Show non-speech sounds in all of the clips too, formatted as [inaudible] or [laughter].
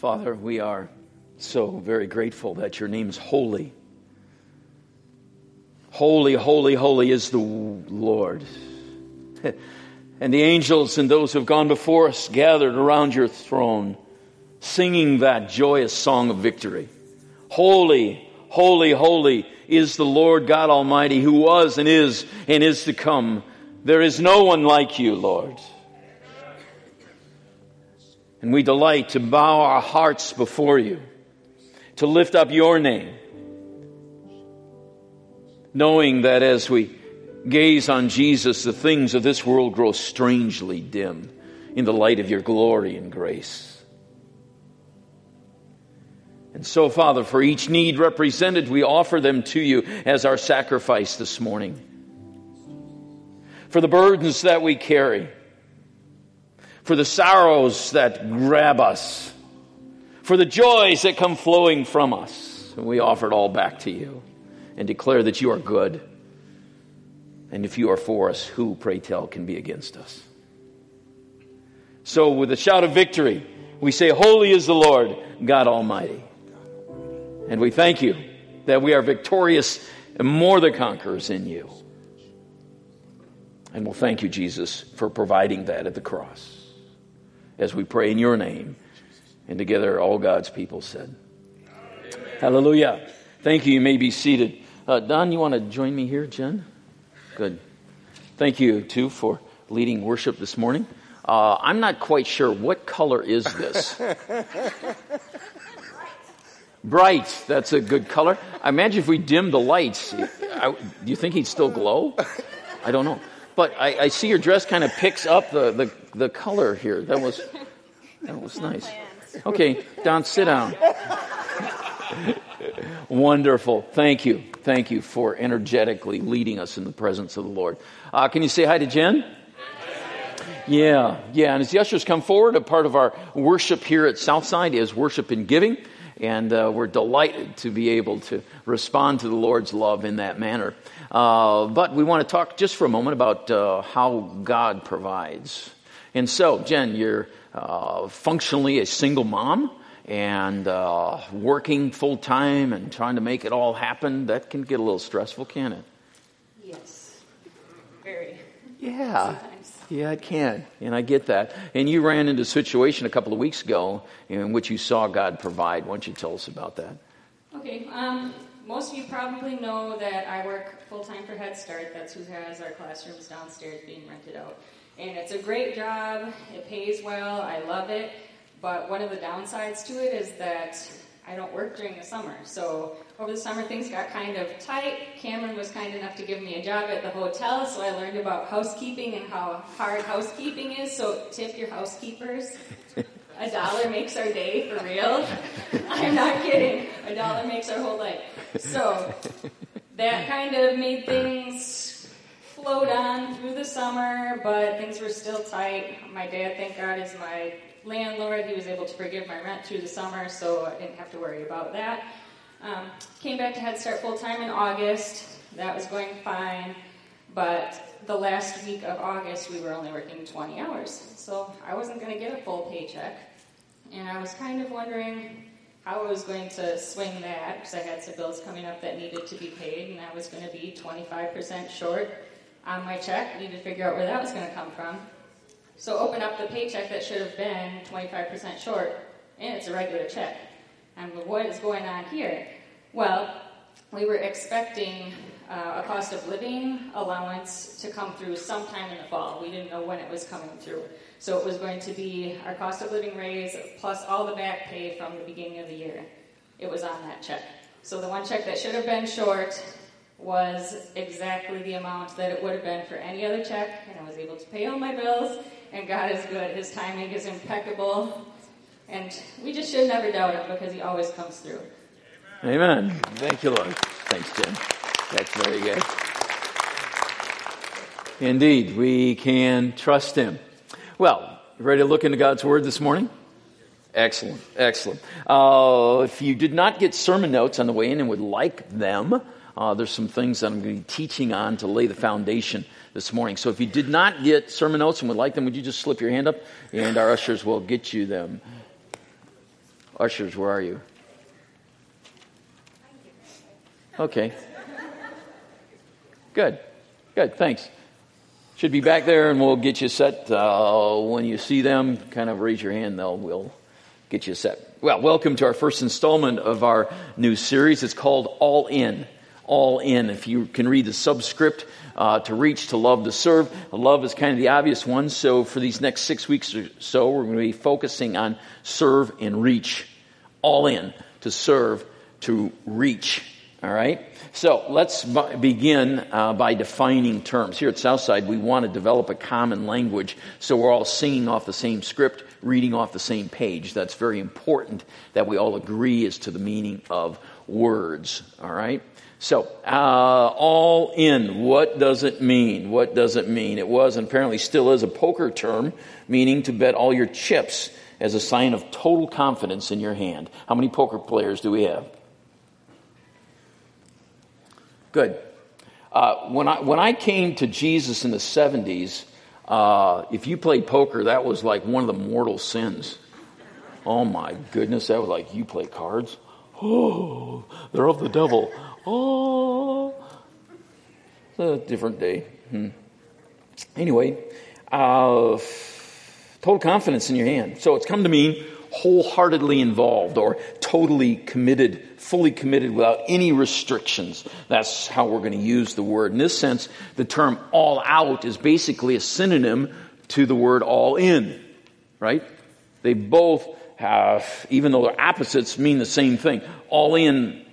Father, we are so very grateful that your name is holy. Holy, holy, holy is the Lord. [laughs] And the angels and those who have gone before us gathered around your throne, singing that joyous song of victory. Holy, holy, holy is the Lord God Almighty, who was and is and is to come. There is no one like you, Lord. And we delight to bow our hearts before you, to lift up your name, knowing that as we gaze on Jesus, the things of this world grow strangely dim in the light of your glory and grace. And so, Father, for each need represented, we offer them to you as our sacrifice this morning. For the burdens that we carry, for the sorrows that grab us, for the joys that come flowing from us. And we offer it all back to you and declare that you are good. And if you are for us, who, pray tell, can be against us? So, with a shout of victory, we say, Holy is the Lord, God Almighty. And we thank you that we are victorious and more than conquerors in you. And we'll thank you, Jesus, for providing that at the cross as we pray in your name. And together, all God's people said, Amen. Hallelujah. Thank you. You may be seated. Uh, Don, you want to join me here, Jen? Good. Thank you, too, for leading worship this morning. Uh, I'm not quite sure what color is this. [laughs] Bright. That's a good color. I imagine if we dim the lights, I, do you think he'd still glow? I don't know. But I, I see your dress kind of picks up the, the, the color here. That was [laughs] that was nice. Okay, Don, sit down. [laughs] Wonderful. Thank you. Thank you for energetically leading us in the presence of the Lord. Uh, can you say hi to Jen? Yeah, yeah. And as the ushers come forward, a part of our worship here at Southside is worship and giving. And uh, we're delighted to be able to respond to the Lord's love in that manner. Uh, but we want to talk just for a moment about uh, how God provides. And so, Jen, you're uh, functionally a single mom and uh, working full time and trying to make it all happen. That can get a little stressful, can it? Yes, very. Yeah. Sometimes. Yeah, it can. And I get that. And you ran into a situation a couple of weeks ago in which you saw God provide. Why don't you tell us about that? Okay. Um, most of you probably know that I work full time for Head Start. That's who has our classrooms downstairs being rented out. And it's a great job. It pays well. I love it. But one of the downsides to it is that I don't work during the summer. So over the summer, things got kind of tight. Cameron was kind enough to give me a job at the hotel, so I learned about housekeeping and how hard housekeeping is. So tip your housekeepers. A dollar makes our day for real. [laughs] I'm not kidding. A dollar makes our whole life. So that kind of made things float on through the summer, but things were still tight. My dad, thank God, is my landlord. He was able to forgive my rent through the summer, so I didn't have to worry about that. Um, came back to Head Start full time in August. That was going fine, but the last week of August we were only working 20 hours, so I wasn't going to get a full paycheck, and I was kind of wondering how I was going to swing that because I had some bills coming up that needed to be paid, and I was going to be 25% short on my check. I Needed to figure out where that was going to come from. So open up the paycheck that should have been 25% short, and it's a regular check. And what is going on here? Well, we were expecting uh, a cost of living allowance to come through sometime in the fall. We didn't know when it was coming through. So it was going to be our cost of living raise plus all the back pay from the beginning of the year. It was on that check. So the one check that should have been short was exactly the amount that it would have been for any other check, and I was able to pay all my bills and God is good. His timing is impeccable. And we just should never doubt him because he always comes through. Amen. Thank you, Lord. Thanks, Jim. That's very good. Indeed, we can trust him. Well, ready to look into God's Word this morning? Excellent, excellent. Uh, if you did not get sermon notes on the way in and would like them, uh, there's some things that I'm going to be teaching on to lay the foundation this morning. So if you did not get sermon notes and would like them, would you just slip your hand up and our ushers will get you them? Ushers, where are you? Okay. Good. Good. Thanks. Should be back there, and we'll get you set. Uh, when you see them, kind of raise your hand. They'll we'll get you set. Well, welcome to our first installment of our new series. It's called All In. All In. If you can read the subscript, uh, to reach, to love, to serve. Love is kind of the obvious one. So for these next six weeks or so, we're going to be focusing on serve and reach. All in to serve, to reach. All right? So let's b- begin uh, by defining terms. Here at Southside, we want to develop a common language so we're all singing off the same script, reading off the same page. That's very important that we all agree as to the meaning of words. All right? So, uh, all in, what does it mean? What does it mean? It was and apparently still is a poker term, meaning to bet all your chips as a sign of total confidence in your hand. How many poker players do we have? Good. Uh, when, I, when I came to Jesus in the 70s, uh, if you played poker, that was like one of the mortal sins. Oh my goodness, that was like, you play cards? Oh, [gasps] they're of the devil. Oh, it's a different day. Hmm. Anyway, uh, total confidence in your hand. So it's come to mean wholeheartedly involved or totally committed, fully committed without any restrictions. That's how we're going to use the word. In this sense, the term all out is basically a synonym to the word all in, right? They both have, even though they're opposites, mean the same thing. All in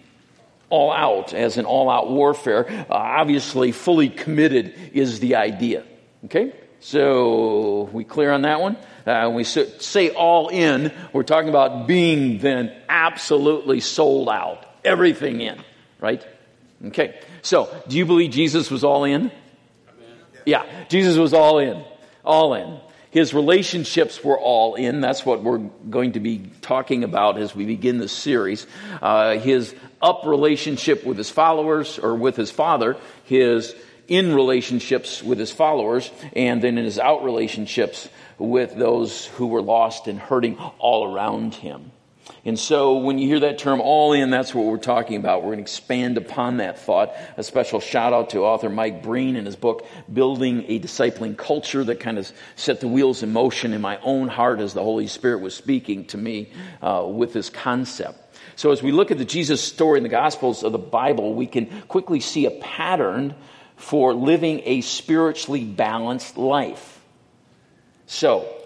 all out, as in all out warfare. Uh, obviously, fully committed is the idea. Okay? So, we clear on that one? Uh, we say all in, we're talking about being then absolutely sold out. Everything in, right? Okay. So, do you believe Jesus was all in? Yeah, Jesus was all in. All in. His relationships were all in. That's what we're going to be talking about as we begin this series. Uh, his up relationship with his followers or with his father, his in relationships with his followers, and then in his out relationships with those who were lost and hurting all around him. And so when you hear that term all in, that's what we're talking about. We're going to expand upon that thought. A special shout out to author Mike Breen in his book, Building a Discipling Culture, that kind of set the wheels in motion in my own heart as the Holy Spirit was speaking to me uh, with this concept. So as we look at the Jesus story in the Gospels of the Bible, we can quickly see a pattern for living a spiritually balanced life. So,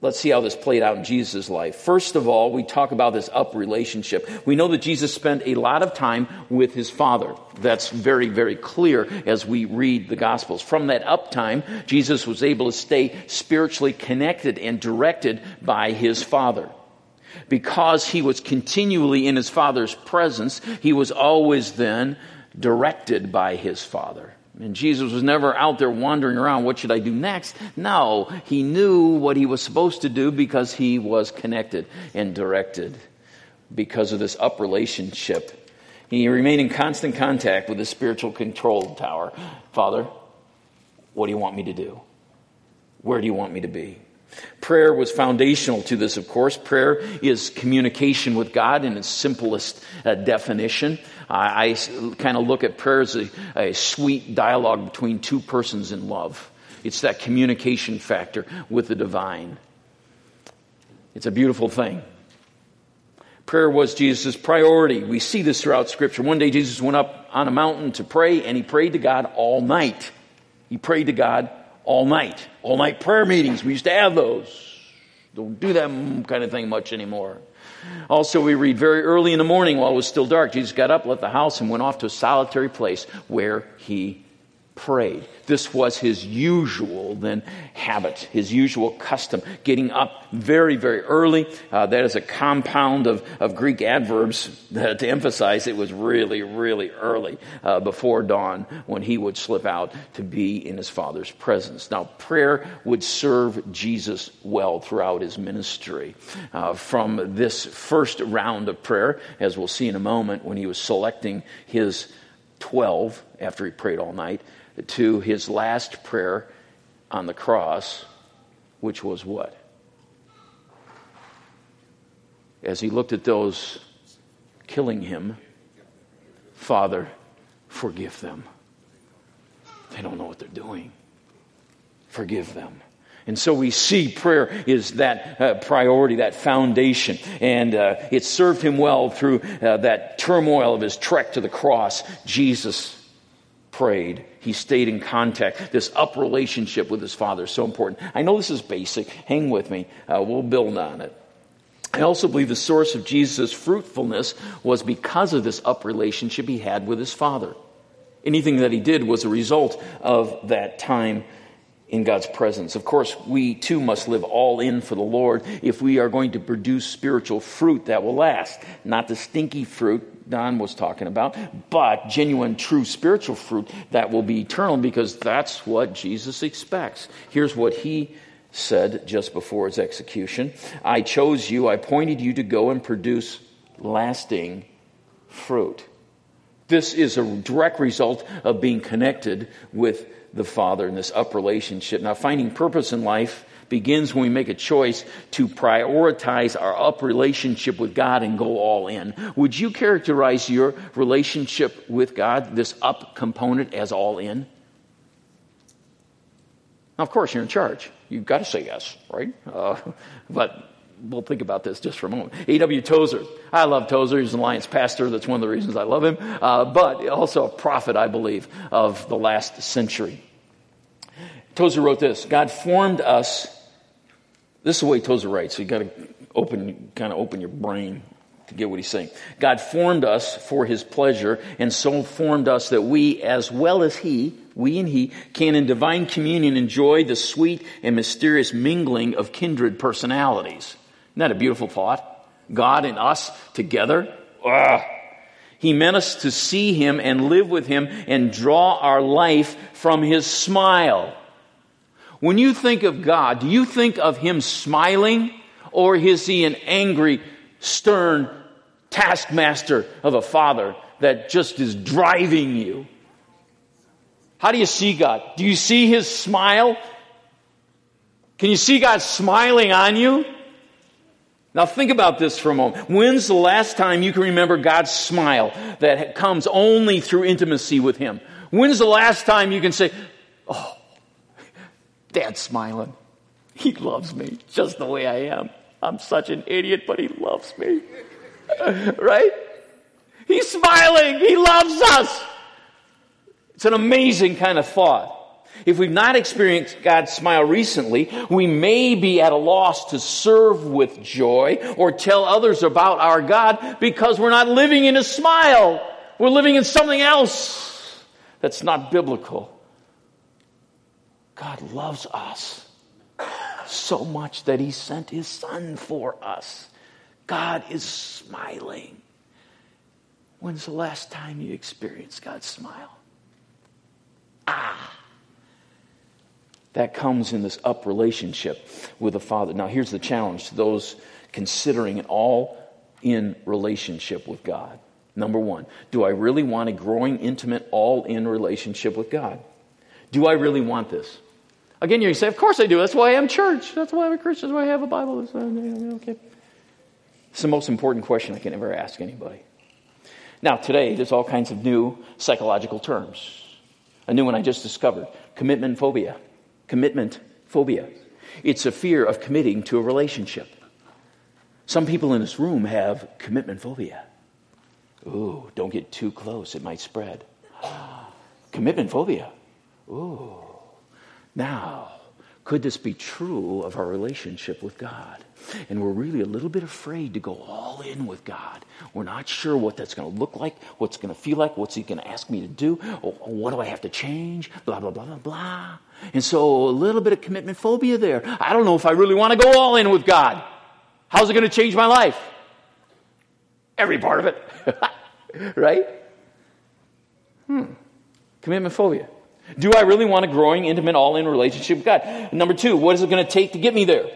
Let's see how this played out in Jesus' life. First of all, we talk about this up relationship. We know that Jesus spent a lot of time with his Father. That's very, very clear as we read the Gospels. From that up time, Jesus was able to stay spiritually connected and directed by his Father. Because he was continually in his Father's presence, he was always then directed by his Father. And Jesus was never out there wandering around, what should I do next? No, he knew what he was supposed to do because he was connected and directed because of this up relationship. He remained in constant contact with the spiritual control tower. Father, what do you want me to do? Where do you want me to be? Prayer was foundational to this, of course. Prayer is communication with God in its simplest uh, definition. I, I kind of look at prayer as a, a sweet dialogue between two persons in love. It's that communication factor with the divine. It's a beautiful thing. Prayer was Jesus' priority. We see this throughout Scripture. One day Jesus went up on a mountain to pray, and he prayed to God all night. He prayed to God all night. All night prayer meetings. We used to have those. Don't do that kind of thing much anymore. Also, we read very early in the morning while it was still dark, Jesus got up, left the house, and went off to a solitary place where he prayed. This was his usual then habit, his usual custom, getting up very, very early. Uh, that is a compound of, of Greek adverbs [laughs] to emphasize it was really, really early uh, before dawn when he would slip out to be in his father's presence. Now, prayer would serve Jesus well throughout his ministry. Uh, from this first round of prayer, as we'll see in a moment, when he was selecting his 12 after he prayed all night, to his last prayer on the cross, which was what? as he looked at those killing him, Father, forgive them. They don't know what they're doing. Forgive them. And so we see prayer is that uh, priority, that foundation. And uh, it served him well through uh, that turmoil of his trek to the cross. Jesus prayed. He stayed in contact. This up relationship with his father is so important. I know this is basic. Hang with me. Uh, we'll build on it. I also believe the source of Jesus' fruitfulness was because of this up relationship he had with his father. Anything that he did was a result of that time in God's presence. Of course, we too must live all in for the Lord if we are going to produce spiritual fruit that will last. Not the stinky fruit Don was talking about, but genuine, true spiritual fruit that will be eternal because that's what Jesus expects. Here's what he said just before his execution I chose you, I appointed you to go and produce lasting fruit. This is a direct result of being connected with the Father in this up relationship. Now, finding purpose in life begins when we make a choice to prioritize our up relationship with God and go all in. Would you characterize your relationship with God, this up component, as all in? Now, of course, you're in charge. You've got to say yes, right? Uh, [laughs] but we'll think about this just for a moment. A.W. Tozer. I love Tozer. He's an alliance pastor. That's one of the reasons I love him. Uh, but also a prophet, I believe, of the last century. Tozer wrote this God formed us. This is the way Tozer writes. So you got to open, kind of open your brain to get what he's saying. God formed us for his pleasure, and so formed us that we, as well as he, we and he, can in divine communion enjoy the sweet and mysterious mingling of kindred personalities. Isn't that a beautiful thought? God and us together. Ugh. He meant us to see him and live with him and draw our life from his smile. When you think of God, do you think of him smiling or is he an angry, stern taskmaster of a father that just is driving you? How do you see God? Do you see his smile? Can you see God smiling on you? Now think about this for a moment. When's the last time you can remember God's smile that comes only through intimacy with Him? When's the last time you can say, Oh, Dad's smiling. He loves me just the way I am. I'm such an idiot, but He loves me. [laughs] right? He's smiling. He loves us. It's an amazing kind of thought. If we've not experienced God's smile recently, we may be at a loss to serve with joy or tell others about our God because we're not living in a smile. We're living in something else that's not biblical. God loves us so much that he sent his son for us. God is smiling. When's the last time you experienced God's smile? Ah that comes in this up relationship with the Father. Now, here's the challenge to those considering an all in relationship with God. Number one, do I really want a growing, intimate, all in relationship with God? Do I really want this? Again, you say, Of course I do. That's why I'm church. That's why I'm a Christian. That's why I have a Bible. Okay. It's the most important question I can ever ask anybody. Now, today, there's all kinds of new psychological terms. A new one I just discovered commitment phobia commitment phobia. It's a fear of committing to a relationship. Some people in this room have commitment phobia. Ooh, don't get too close, it might spread. [gasps] commitment phobia. Ooh. Now, could this be true of our relationship with God? And we're really a little bit afraid to go all in with God. We're not sure what that's going to look like, what's going to feel like, what's He going to ask me to do, what do I have to change, blah, blah, blah, blah, blah. And so a little bit of commitment phobia there. I don't know if I really want to go all in with God. How's it going to change my life? Every part of it. [laughs] right? Hmm. Commitment phobia. Do I really want a growing, intimate, all in relationship with God? Number two, what is it going to take to get me there?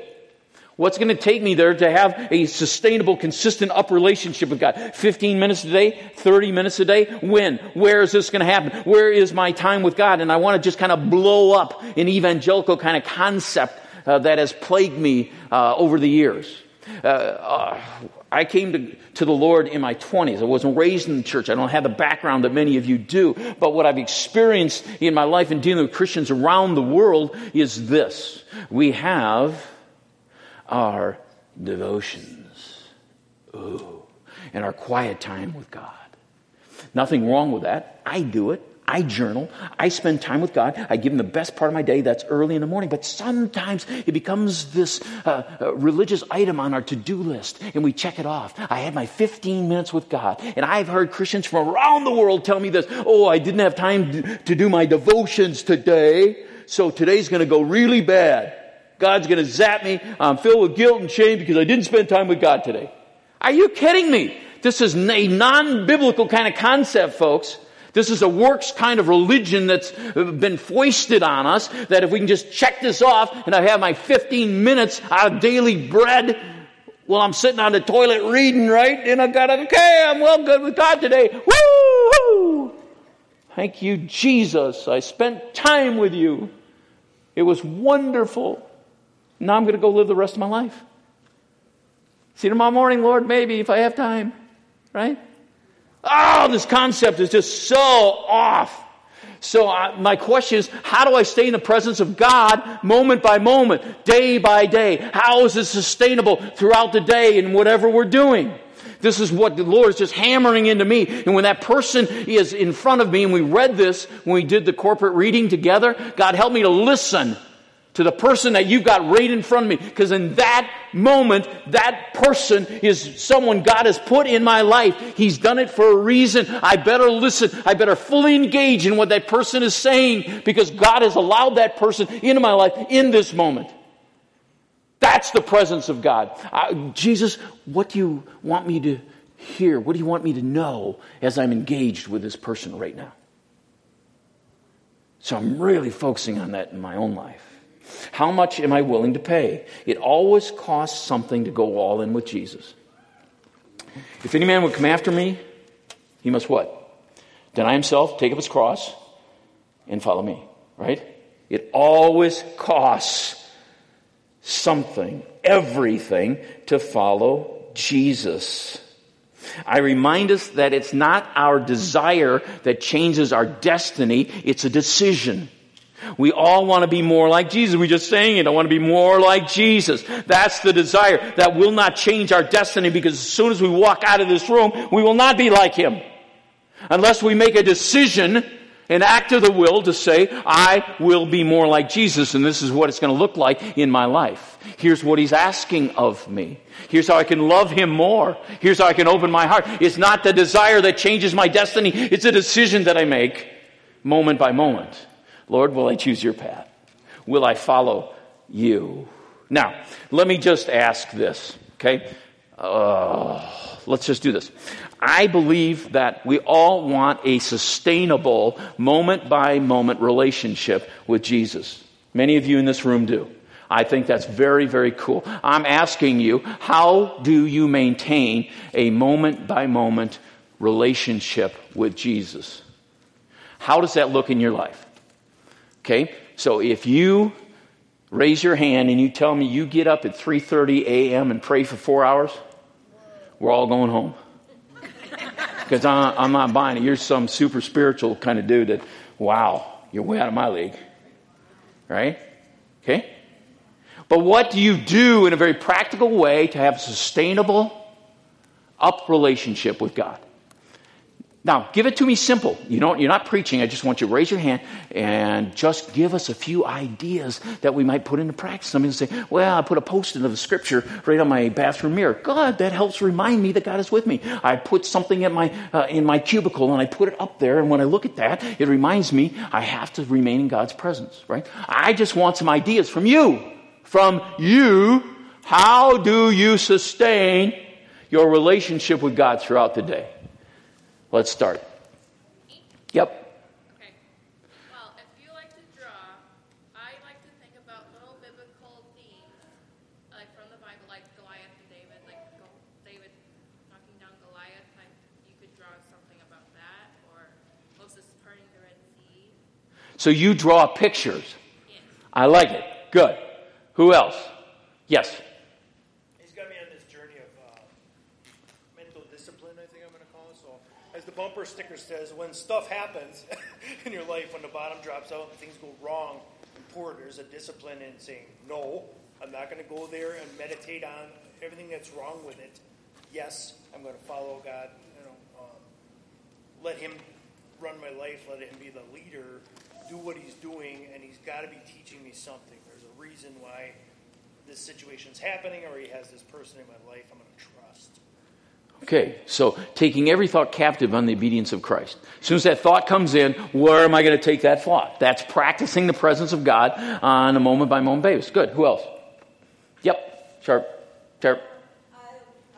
What's going to take me there to have a sustainable, consistent up relationship with God? 15 minutes a day? 30 minutes a day? When? Where is this going to happen? Where is my time with God? And I want to just kind of blow up an evangelical kind of concept uh, that has plagued me uh, over the years. Uh, uh, I came to, to the Lord in my 20s. I wasn't raised in the church. I don't have the background that many of you do. But what I've experienced in my life in dealing with Christians around the world is this. We have our devotions. Ooh. And our quiet time with God. Nothing wrong with that. I do it. I journal. I spend time with God. I give Him the best part of my day. That's early in the morning. But sometimes it becomes this uh, uh, religious item on our to do list, and we check it off. I had my 15 minutes with God. And I've heard Christians from around the world tell me this Oh, I didn't have time to do my devotions today, so today's going to go really bad. God's going to zap me. I'm filled with guilt and shame because I didn't spend time with God today. Are you kidding me? This is a non biblical kind of concept, folks. This is a works kind of religion that's uh, been foisted on us that if we can just check this off and I have my 15 minutes out of daily bread, well, I'm sitting on the toilet reading, right? And I've got, okay, I'm well good with God today. Woo! Thank you, Jesus. I spent time with you. It was wonderful. Now I'm going to go live the rest of my life. See you tomorrow morning, Lord, maybe if I have time, right? Oh, this concept is just so off. So uh, my question is, how do I stay in the presence of God moment by moment, day by day? How is it sustainable throughout the day in whatever we're doing? This is what the Lord is just hammering into me. And when that person is in front of me, and we read this when we did the corporate reading together, God help me to listen to the person that you've got right in front of me. Because in that moment, that person is someone God has put in my life. He's done it for a reason. I better listen. I better fully engage in what that person is saying because God has allowed that person into my life in this moment. That's the presence of God. Uh, Jesus, what do you want me to hear? What do you want me to know as I'm engaged with this person right now? So I'm really focusing on that in my own life. How much am I willing to pay? It always costs something to go all in with Jesus. If any man would come after me, he must what? Deny himself, take up his cross, and follow me, right? It always costs something, everything, to follow Jesus. I remind us that it's not our desire that changes our destiny, it's a decision. We all want to be more like Jesus. We just saying it. I want to be more like Jesus. That's the desire. That will not change our destiny because as soon as we walk out of this room, we will not be like Him. Unless we make a decision, an act of the will to say, I will be more like Jesus and this is what it's going to look like in my life. Here's what He's asking of me. Here's how I can love Him more. Here's how I can open my heart. It's not the desire that changes my destiny. It's a decision that I make moment by moment. Lord, will I choose your path? Will I follow you? Now, let me just ask this, okay? Uh, let's just do this. I believe that we all want a sustainable, moment by moment relationship with Jesus. Many of you in this room do. I think that's very, very cool. I'm asking you, how do you maintain a moment by moment relationship with Jesus? How does that look in your life? Okay? So if you raise your hand and you tell me you get up at 3:30 a.m. and pray for 4 hours, we're all going home. [laughs] Because I'm not buying it. You're some super spiritual kind of dude that, wow, you're way out of my league. Right? Okay? But what do you do in a very practical way to have a sustainable, up relationship with God? Now, give it to me simple. You know, you're not preaching. I just want you to raise your hand and just give us a few ideas that we might put into practice. Somebody say, well, I put a post-it of the scripture right on my bathroom mirror. God, that helps remind me that God is with me. I put something in my, uh, in my cubicle and I put it up there. And when I look at that, it reminds me I have to remain in God's presence, right? I just want some ideas from you. From you. How do you sustain your relationship with God throughout the day? Let's start. Yep. Okay. Well, if you like to draw, I like to think about little biblical themes, like from the Bible, like Goliath and David, like David knocking down Goliath. You could draw something about that, or Moses turning the Red Sea. So you draw pictures. Yes. I like it. Good. Who else? Yes. He's got me on this journey of uh, mental discipline, I think I'm going to call it. So, as the bumper sticker says, when stuff happens [laughs] in your life, when the bottom drops out and things go wrong poor, there's a discipline in saying, no, I'm not going to go there and meditate on everything that's wrong with it. Yes, I'm going to follow God. You know, um, let Him run my life. Let Him be the leader. Do what He's doing, and He's got to be teaching me something. There's a reason why this situation's happening, or He has this person in my life. I'm going to trust. Okay, so taking every thought captive on the obedience of Christ. As soon as that thought comes in, where am I going to take that thought? That's practicing the presence of God on a moment by moment basis. Good. Who else? Yep. Sharp. Sharp. I,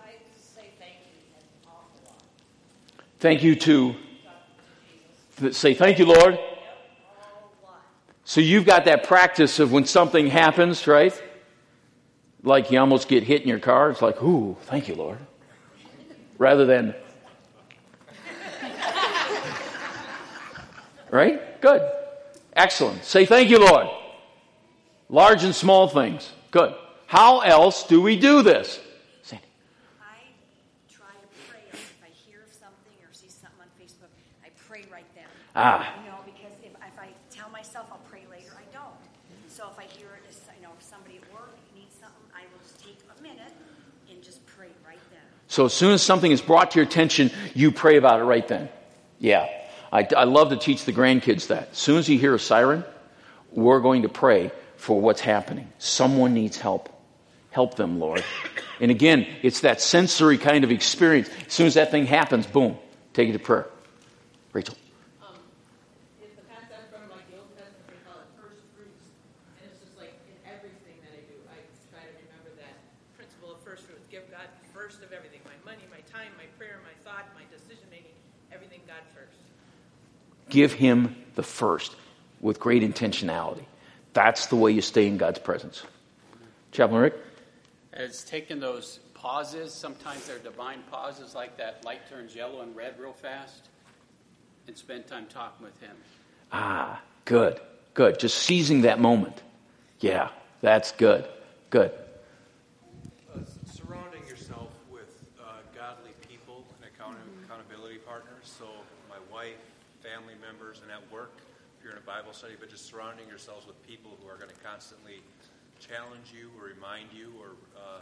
I say thank you. Thank you to. Jesus. Say thank you, Lord. So you've got that practice of when something happens, right? Like you almost get hit in your car. It's like, ooh, thank you, Lord. Rather than. Right? Good. Excellent. Say thank you, Lord. Large and small things. Good. How else do we do this? Sandy. I try to pray if I hear something or see something on Facebook. I pray right then. Ah. You know, because if, if I tell myself I'll pray later, I don't. So if I hear it, as, you know, if somebody at work needs something, I will just take a minute and just pray right then. So as soon as something is brought to your attention, you pray about it right then. Yeah. I, I love to teach the grandkids that. As soon as you hear a siren, we're going to pray for what's happening. Someone needs help. Help them, Lord. And again, it's that sensory kind of experience. As soon as that thing happens, boom, take it to prayer. Rachel. Um, it's the concept from like the Old Testament, they call it first fruits. And it's just like in everything that I do, I try to remember that principle of first fruits. Give God first of everything my money, my time, my prayer, my thought, my decision making, everything God first. Give him the first with great intentionality. That's the way you stay in God's presence. Chaplain Rick? It's taking those pauses. Sometimes they're divine pauses, like that light turns yellow and red real fast, and spend time talking with Him. Ah, good, good. Just seizing that moment. Yeah, that's good. Good. Uh, surrounding yourself with uh, godly people and account- accountability partners. So, my wife, family members, and at work, if you're in a Bible study, but just surrounding yourselves with people who are going to constantly challenge you or remind you or uh,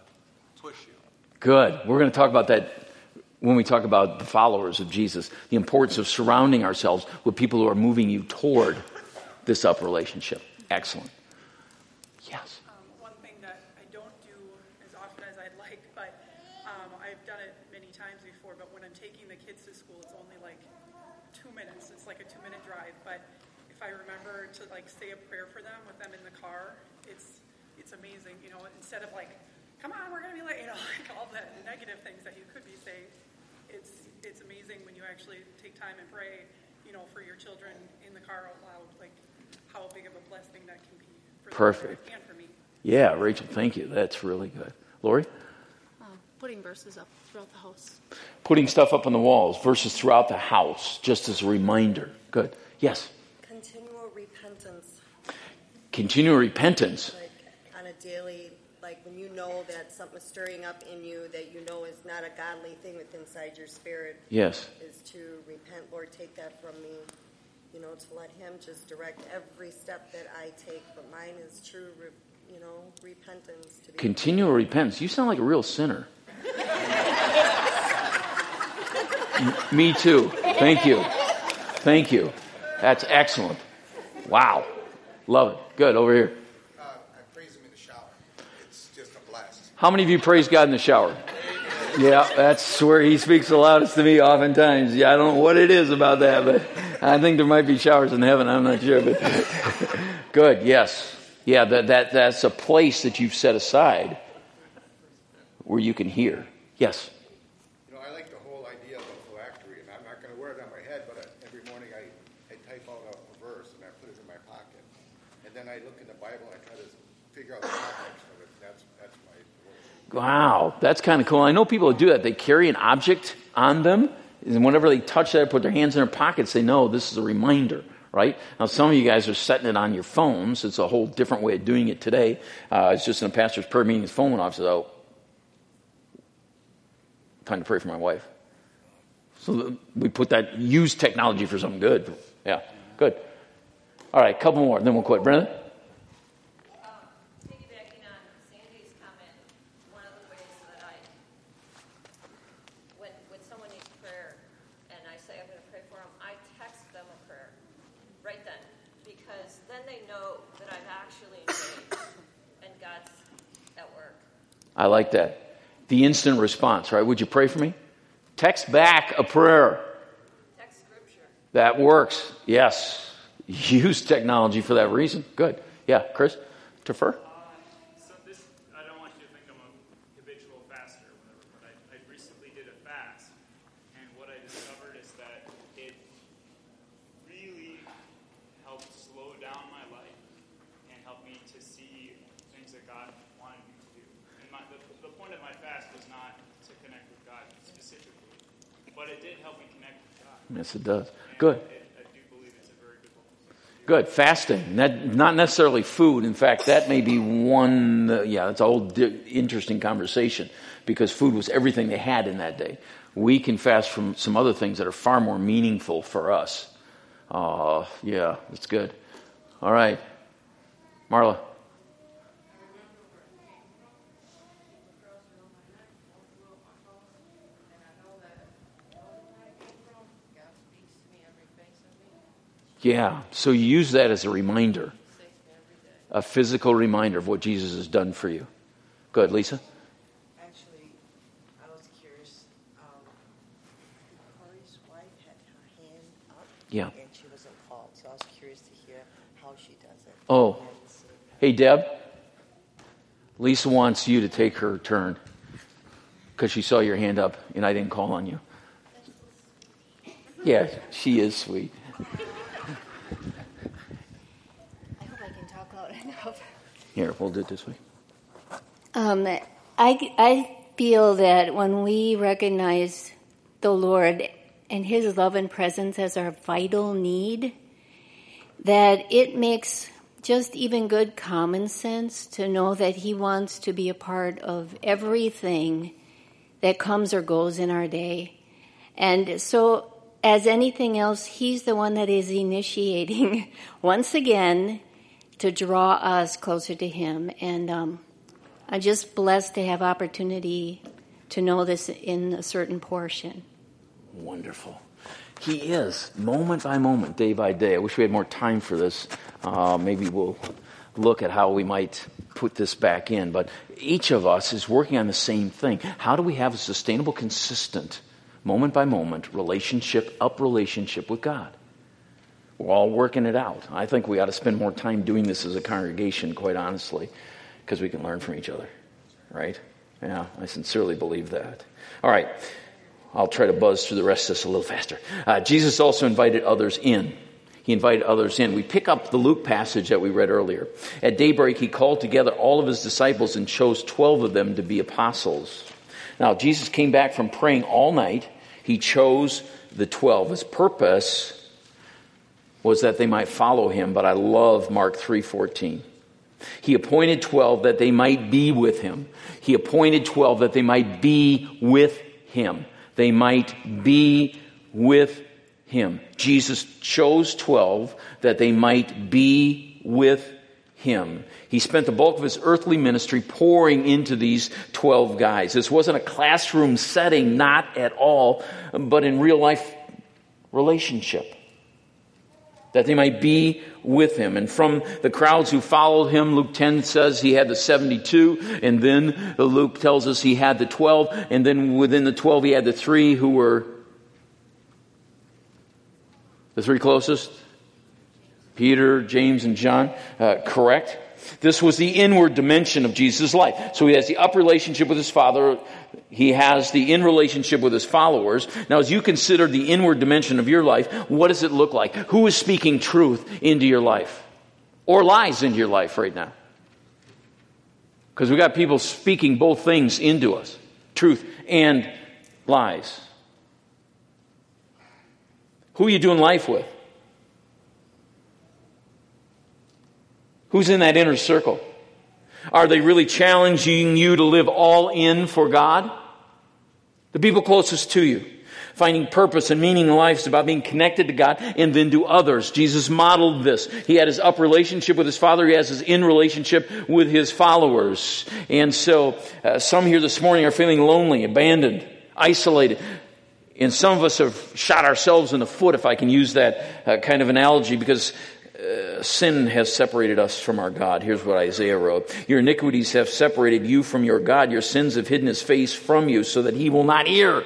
push you. Good. We're going to talk about that when we talk about the followers of Jesus. The importance of surrounding ourselves with people who are moving you toward this up relationship. Excellent. Yes. Um, one thing that I don't do as often as I'd like, but um, I've done it many times before. But when I'm taking the kids to school, it's only like two minutes. It's like a two-minute drive. But if I remember to like say a prayer for them with them in the car, it's it's amazing. You know, instead of like, come on, we're gonna be late. [laughs] You know, like all the negative things that you could be saying. It's it's amazing when you actually take time and pray. You know, for your children in the car out loud, like how big of a blessing that can be for them Perfect. and for me. Yeah, Rachel, thank you. That's really good. Lori? Uh, putting verses up throughout the house. Putting stuff up on the walls, verses throughout the house, just as a reminder. Good. Yes. Continual repentance, Continual repentance. like on a daily, like when you know that something's stirring up in you that you know is not a godly thing within inside your spirit, Yes. is to repent. Lord, take that from me. You know, to let Him just direct every step that I take. But mine is true, re, you know, repentance. To be Continual repentance. You sound like a real sinner. [laughs] Me too. Thank you. Thank you. That's excellent. Wow. Love it. Good. Over here. Uh, I praise him in the shower. It's just a blast. How many of you praise God in the shower? Yeah, that's where he speaks the loudest to me oftentimes. Yeah, I don't know what it is about that, but I think there might be showers in heaven. I'm not sure, but [laughs] good. Yes. Yeah, that, that, that's a place that you've set aside where you can hear. Yes. You know, I like the whole idea of a phylactery, and I'm not going to wear it on my head, but I, every morning I, I type out a, verse and I put it in my pocket. And then I look in the Bible and I try to figure out the context of it. That's, that's my devotion. Wow, that's kind of cool. I know people do that. They carry an object on them, and whenever they touch that, put their hands in their pockets, they know this is a reminder, right? Now, some of you guys are setting it on your phones. It's a whole different way of doing it today. Uh, it's just in a pastor's prayer meeting, his phone went off, so time to pray for my wife. So we put that, use technology for something good. Yeah, good. All right, couple more, then we'll quit. Brenda? Um, piggybacking on Sandy's comment, one of the ways that I, when, when someone needs prayer and I say I'm going to pray for them, I text them a prayer right then because then they know that I've actually and God's at work. I like that. The instant response, right? Would you pray for me? Text back a prayer. That works. Yes. Use technology for that reason. Good. Yeah, Chris? Defer? Uh, so this, I don't want you to think I'm a habitual faster or whatever, but I, I recently did a fast, and what I discovered is that it really helped slow down my life and helped me to see things that God wanted me to do. And the, the point of my fast was not to connect with God specifically, but it did help me connect. Yes, it does. Good. Good. Fasting. That, not necessarily food. In fact, that may be one, uh, yeah, it's a whole di- interesting conversation because food was everything they had in that day. We can fast from some other things that are far more meaningful for us. Uh, yeah, that's good. All right. Marla. Yeah, so you use that as a reminder, a physical reminder of what Jesus has done for you. Good, Lisa? Actually, I was curious. Um, wife had her hand up. Yeah. And she wasn't called, so I was curious to hear how she does it. Oh, hey, Deb. Lisa wants you to take her turn because she saw your hand up and I didn't call on you. Yeah, she is sweet. [laughs] I hope I can talk loud enough. Here, we'll do it this way. Um, I, I feel that when we recognize the Lord and His love and presence as our vital need, that it makes just even good common sense to know that He wants to be a part of everything that comes or goes in our day. And so, as anything else, He's the one that is initiating [laughs] once again to draw us closer to Him. And um, I'm just blessed to have opportunity to know this in a certain portion. Wonderful. He is, moment by moment, day by day. I wish we had more time for this. Uh, maybe we'll look at how we might put this back in. But each of us is working on the same thing. How do we have a sustainable, consistent, moment by moment relationship, up relationship with God? We're all working it out. I think we ought to spend more time doing this as a congregation, quite honestly, because we can learn from each other, right? Yeah, I sincerely believe that. All right. I'll try to buzz through the rest of this a little faster. Uh, Jesus also invited others in. He invited others in. We pick up the Luke passage that we read earlier. At daybreak, he called together all of his disciples and chose 12 of them to be apostles. Now, Jesus came back from praying all night. He chose the 12. His purpose was that they might follow him, but I love Mark 3:14. He appointed 12 that they might be with him. He appointed 12 that they might be with him. They might be with him. Jesus chose 12 that they might be with him. He spent the bulk of his earthly ministry pouring into these 12 guys. This wasn't a classroom setting, not at all, but in real life relationship. That they might be with him. And from the crowds who followed him, Luke 10 says he had the 72, and then Luke tells us he had the 12, and then within the 12 he had the three who were the three closest Peter, James, and John. Uh, correct? This was the inward dimension of Jesus' life. So he has the up relationship with his Father. He has the in relationship with his followers. Now, as you consider the inward dimension of your life, what does it look like? Who is speaking truth into your life? Or lies into your life right now? Because we've got people speaking both things into us truth and lies. Who are you doing life with? Who's in that inner circle? Are they really challenging you to live all in for God? The people closest to you. Finding purpose and meaning in life is about being connected to God and then to others. Jesus modeled this. He had his up relationship with his Father. He has his in relationship with his followers. And so, uh, some here this morning are feeling lonely, abandoned, isolated. And some of us have shot ourselves in the foot, if I can use that uh, kind of analogy, because sin has separated us from our God. Here's what Isaiah wrote. Your iniquities have separated you from your God. Your sins have hidden his face from you so that he will not hear.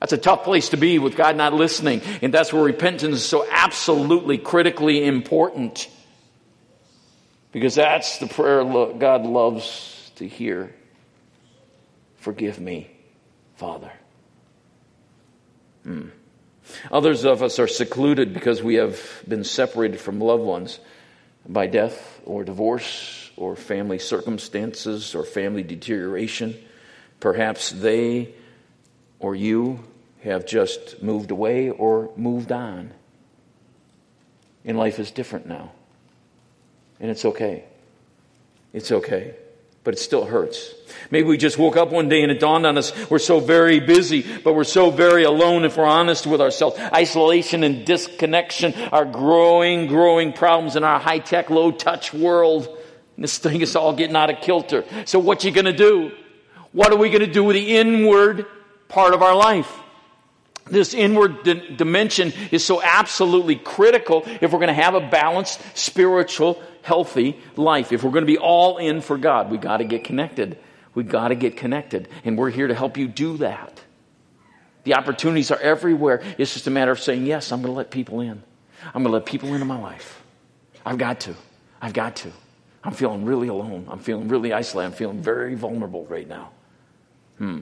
That's a tough place to be with God not listening. And that's where repentance is so absolutely critically important. Because that's the prayer God loves to hear. Forgive me, Father. Hmm. Others of us are secluded because we have been separated from loved ones by death or divorce or family circumstances or family deterioration. Perhaps they or you have just moved away or moved on. And life is different now. And it's okay. It's okay. But it still hurts. Maybe we just woke up one day and it dawned on us we're so very busy, but we're so very alone if we're honest with ourselves. Isolation and disconnection are growing, growing problems in our high tech, low touch world. And this thing is all getting out of kilter. So what you gonna do? What are we gonna do with the inward part of our life? This inward di- dimension is so absolutely critical if we're going to have a balanced, spiritual, healthy life. If we're going to be all in for God, we got to get connected. We got to get connected. And we're here to help you do that. The opportunities are everywhere. It's just a matter of saying, yes, I'm going to let people in. I'm going to let people into my life. I've got to. I've got to. I'm feeling really alone. I'm feeling really isolated. I'm feeling very vulnerable right now. Hmm.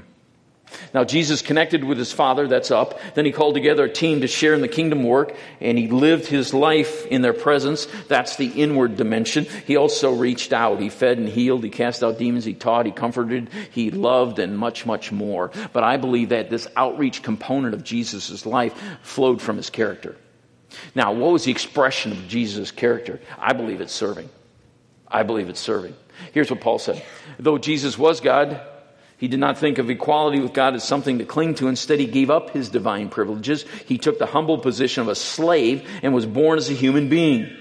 Now, Jesus connected with his Father, that's up. Then he called together a team to share in the kingdom work, and he lived his life in their presence. That's the inward dimension. He also reached out. He fed and healed. He cast out demons. He taught. He comforted. He loved, and much, much more. But I believe that this outreach component of Jesus' life flowed from his character. Now, what was the expression of Jesus' character? I believe it's serving. I believe it's serving. Here's what Paul said Though Jesus was God, he did not think of equality with God as something to cling to. Instead, he gave up his divine privileges. He took the humble position of a slave and was born as a human being.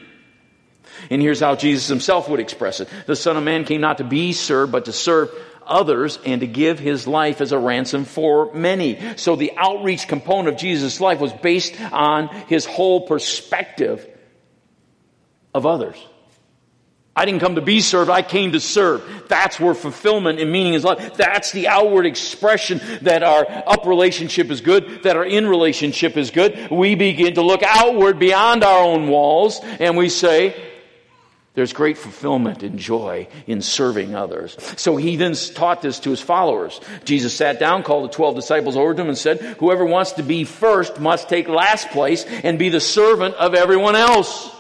And here's how Jesus himself would express it. The Son of Man came not to be served, but to serve others and to give his life as a ransom for many. So the outreach component of Jesus' life was based on his whole perspective of others. I didn't come to be served, I came to serve. That's where fulfillment and meaning is. That's the outward expression that our up relationship is good, that our in relationship is good. We begin to look outward beyond our own walls and we say, there's great fulfillment and joy in serving others. So he then taught this to his followers. Jesus sat down, called the 12 disciples over to him and said, whoever wants to be first must take last place and be the servant of everyone else.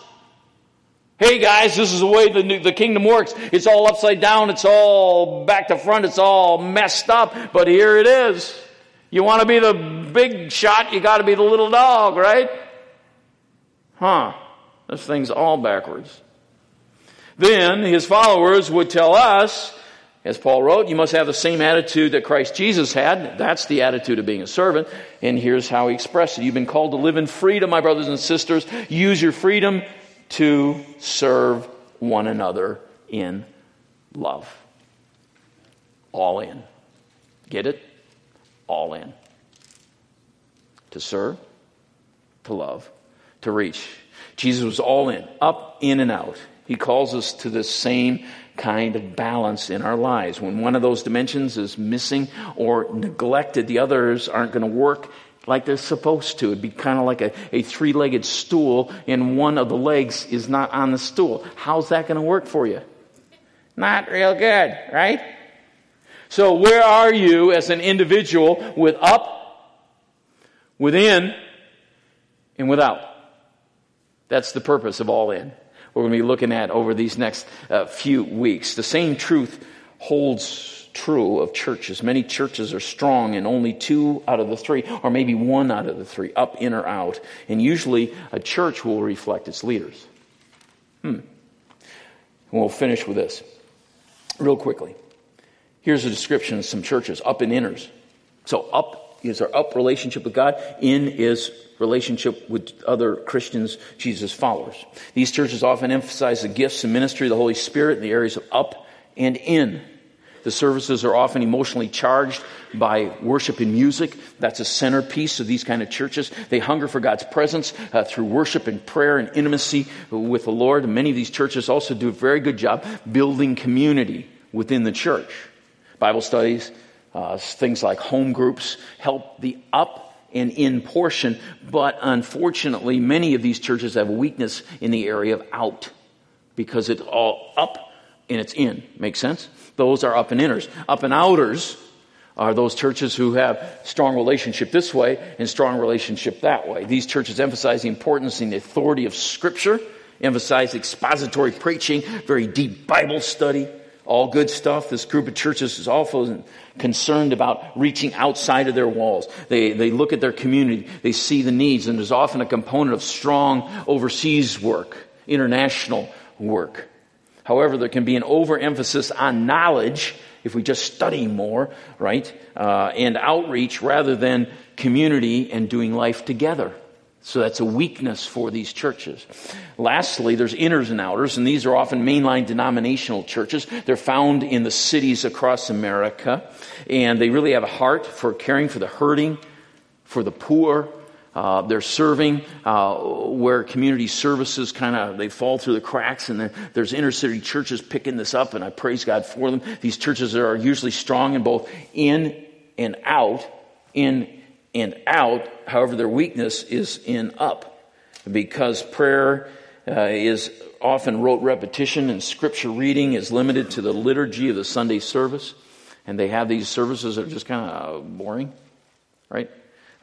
Hey guys, this is the way the, the kingdom works. It's all upside down. It's all back to front. It's all messed up. But here it is. You want to be the big shot, you got to be the little dog, right? Huh. This thing's all backwards. Then his followers would tell us, as Paul wrote, you must have the same attitude that Christ Jesus had. That's the attitude of being a servant. And here's how he expressed it. You've been called to live in freedom, my brothers and sisters. Use your freedom to serve one another in love. All in. Get it? All in. To serve, to love, to reach. Jesus was all in, up, in, and out. He calls us to the same kind of balance in our lives. When one of those dimensions is missing or neglected, the others aren't going to work like they're supposed to. It'd be kind of like a, a three legged stool, and one of the legs is not on the stool. How's that going to work for you? Not real good, right? So, where are you as an individual with up, within, and without? That's the purpose of all in. We're going to be looking at over these next uh, few weeks. The same truth holds true of churches. Many churches are strong and only two out of the three, or maybe one out of the three, up, in, or out. And usually a church will reflect its leaders. Hmm. And we'll finish with this real quickly. Here's a description of some churches, up and inners. So up is our up relationship with God. In is relationship with other Christians, Jesus followers. These churches often emphasize the gifts and ministry of the Holy Spirit in the areas of up and in. The services are often emotionally charged by worship and music. That's a centerpiece of these kind of churches. They hunger for God's presence uh, through worship and prayer and intimacy with the Lord. And many of these churches also do a very good job building community within the church. Bible studies, uh, things like home groups help the up and in portion, but unfortunately, many of these churches have a weakness in the area of out because it's all up and it's in. Make sense? Those are up and inners. Up and outers are those churches who have strong relationship this way and strong relationship that way. These churches emphasize the importance and the authority of Scripture, emphasize expository preaching, very deep Bible study, all good stuff. This group of churches is also concerned about reaching outside of their walls. They, they look at their community, they see the needs, and there's often a component of strong overseas work, international work. However, there can be an overemphasis on knowledge if we just study more, right? Uh, and outreach rather than community and doing life together. So that's a weakness for these churches. Lastly, there's inners and outers, and these are often mainline denominational churches. They're found in the cities across America, and they really have a heart for caring for the hurting, for the poor. Uh, they're serving uh, where community services kind of they fall through the cracks, and then there's inner city churches picking this up, and I praise God for them. These churches are usually strong in both in and out, in and out. However, their weakness is in up because prayer uh, is often rote repetition and scripture reading is limited to the liturgy of the Sunday service. And they have these services that are just kind of boring, right?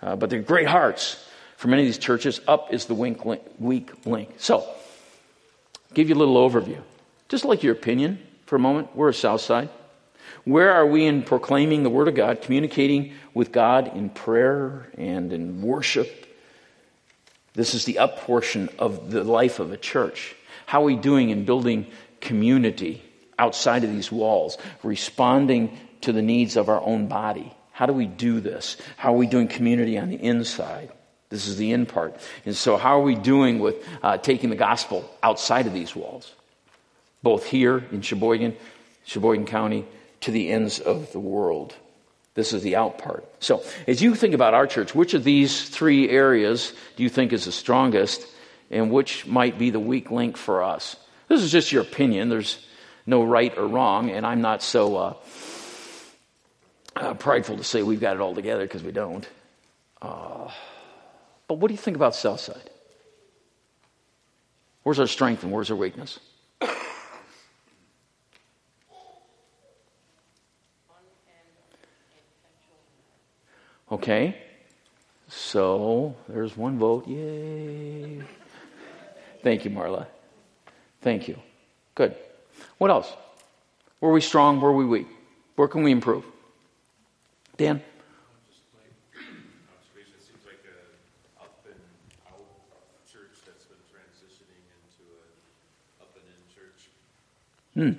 Uh, but they're great hearts. For many of these churches, up is the weak link. Weak link. So, give you a little overview. Just like your opinion for a moment. We're a South Side. Where are we in proclaiming the Word of God, communicating with God in prayer and in worship? This is the up portion of the life of a church. How are we doing in building community outside of these walls, responding to the needs of our own body? How do we do this? How are we doing community on the inside? This is the in part. And so, how are we doing with uh, taking the gospel outside of these walls? Both here in Sheboygan, Sheboygan County, to the ends of the world. This is the out part. So, as you think about our church, which of these three areas do you think is the strongest and which might be the weak link for us? This is just your opinion. There's no right or wrong, and I'm not so uh, uh, prideful to say we've got it all together because we don't. Uh, but what do you think about Southside? Where's our strength and where's our weakness? Okay? So there's one vote. Yay. Thank you, Marla. Thank you. Good. What else? Were we strong? Were we weak? Where can we improve? Dan? Hmm.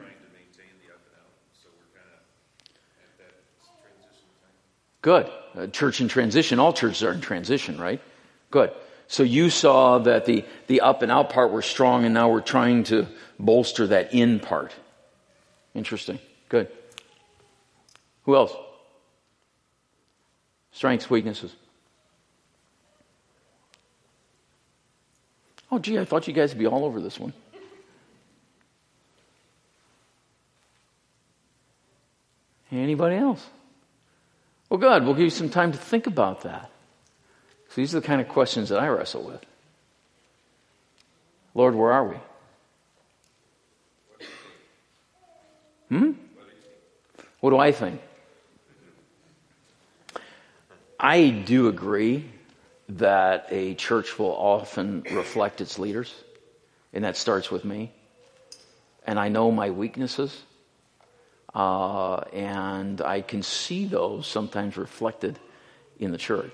Good. Uh, church in transition. All churches are in transition, right? Good. So you saw that the, the up and out part were strong, and now we're trying to bolster that in part. Interesting. Good. Who else? Strengths, weaknesses. Oh, gee, I thought you guys would be all over this one. Anybody else? Well, good. We'll give you some time to think about that. So these are the kind of questions that I wrestle with. Lord, where are we? Hmm? What do I think? I do agree that a church will often reflect its leaders, and that starts with me. And I know my weaknesses. Uh, and I can see those sometimes reflected in the church.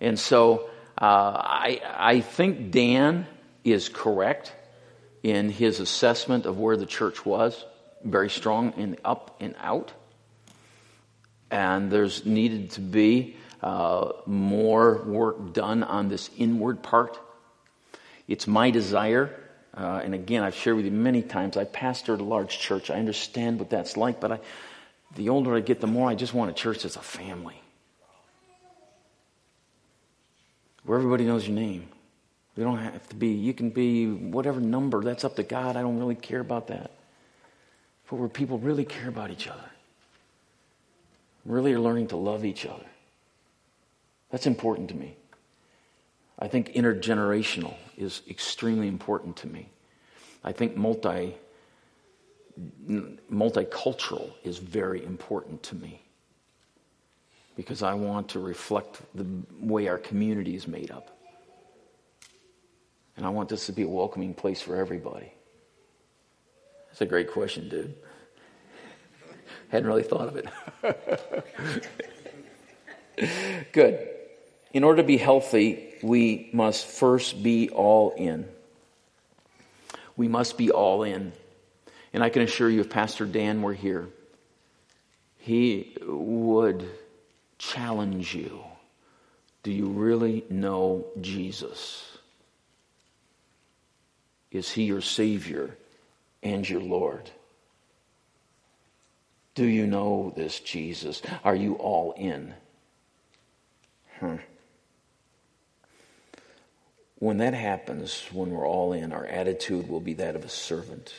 And so uh, I, I think Dan is correct in his assessment of where the church was, very strong in the up and out. And there's needed to be uh, more work done on this inward part. It's my desire, uh, and again, I've shared with you many times. I pastored a large church. I understand what that's like, but I, the older I get, the more I just want a church that's a family, where everybody knows your name. You don't have to be. You can be whatever number. That's up to God. I don't really care about that. But where people really care about each other, really are learning to love each other. That's important to me. I think intergenerational is extremely important to me. I think multi multicultural is very important to me because I want to reflect the way our community is made up. And I want this to be a welcoming place for everybody. That's a great question, dude. Hadn't really thought of it. [laughs] Good. In order to be healthy, we must first be all in. We must be all in. And I can assure you, if Pastor Dan were here, he would challenge you. Do you really know Jesus? Is he your Savior and your Lord? Do you know this Jesus? Are you all in? Huh. When that happens, when we're all in, our attitude will be that of a servant.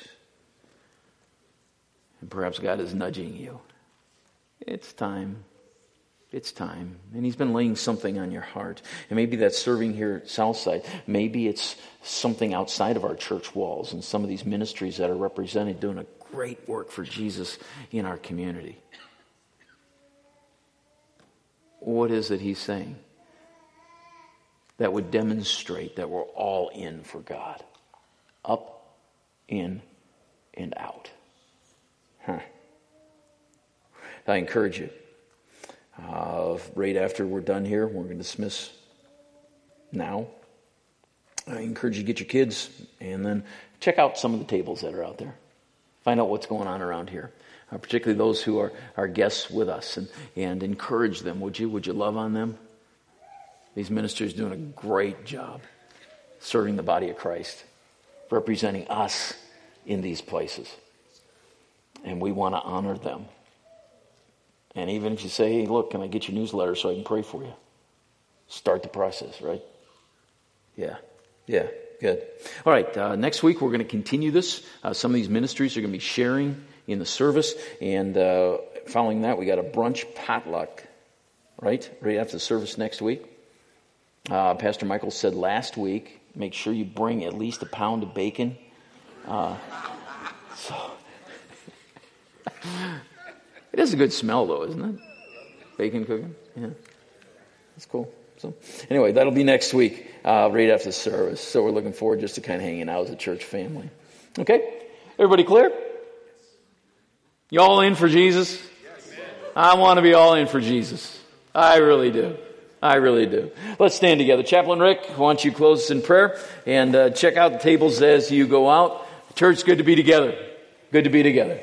And perhaps God is nudging you. It's time. It's time. And He's been laying something on your heart. And maybe that's serving here at Southside. Maybe it's something outside of our church walls and some of these ministries that are represented doing a great work for Jesus in our community. What is it He's saying? That would demonstrate that we're all in for God. Up, in, and out. Huh. I encourage you uh, right after we're done here, we're going to dismiss now. I encourage you to get your kids and then check out some of the tables that are out there. Find out what's going on around here, uh, particularly those who are, are guests with us, and, and encourage them. Would you? Would you love on them? These ministers doing a great job serving the body of Christ, representing us in these places. And we want to honor them. And even if you say, hey, look, can I get your newsletter so I can pray for you? Start the process, right? Yeah, yeah, good. All right, uh, next week we're going to continue this. Uh, some of these ministries are going to be sharing in the service. And uh, following that, we got a brunch potluck, right? Right after the service next week. Uh, Pastor Michael said last week, make sure you bring at least a pound of bacon. Uh, [laughs] so. [laughs] It is a good smell, though, isn't it? Bacon cooking? Yeah. That's cool. So, anyway, that'll be next week, uh, right after the service. So, we're looking forward just to kind of hanging out as a church family. Okay? Everybody clear? You all in for Jesus? I want to be all in for Jesus. I really do. I really do. Let's stand together. Chaplain Rick, why don't you close us in prayer and uh, check out the tables as you go out. Church, good to be together. Good to be together.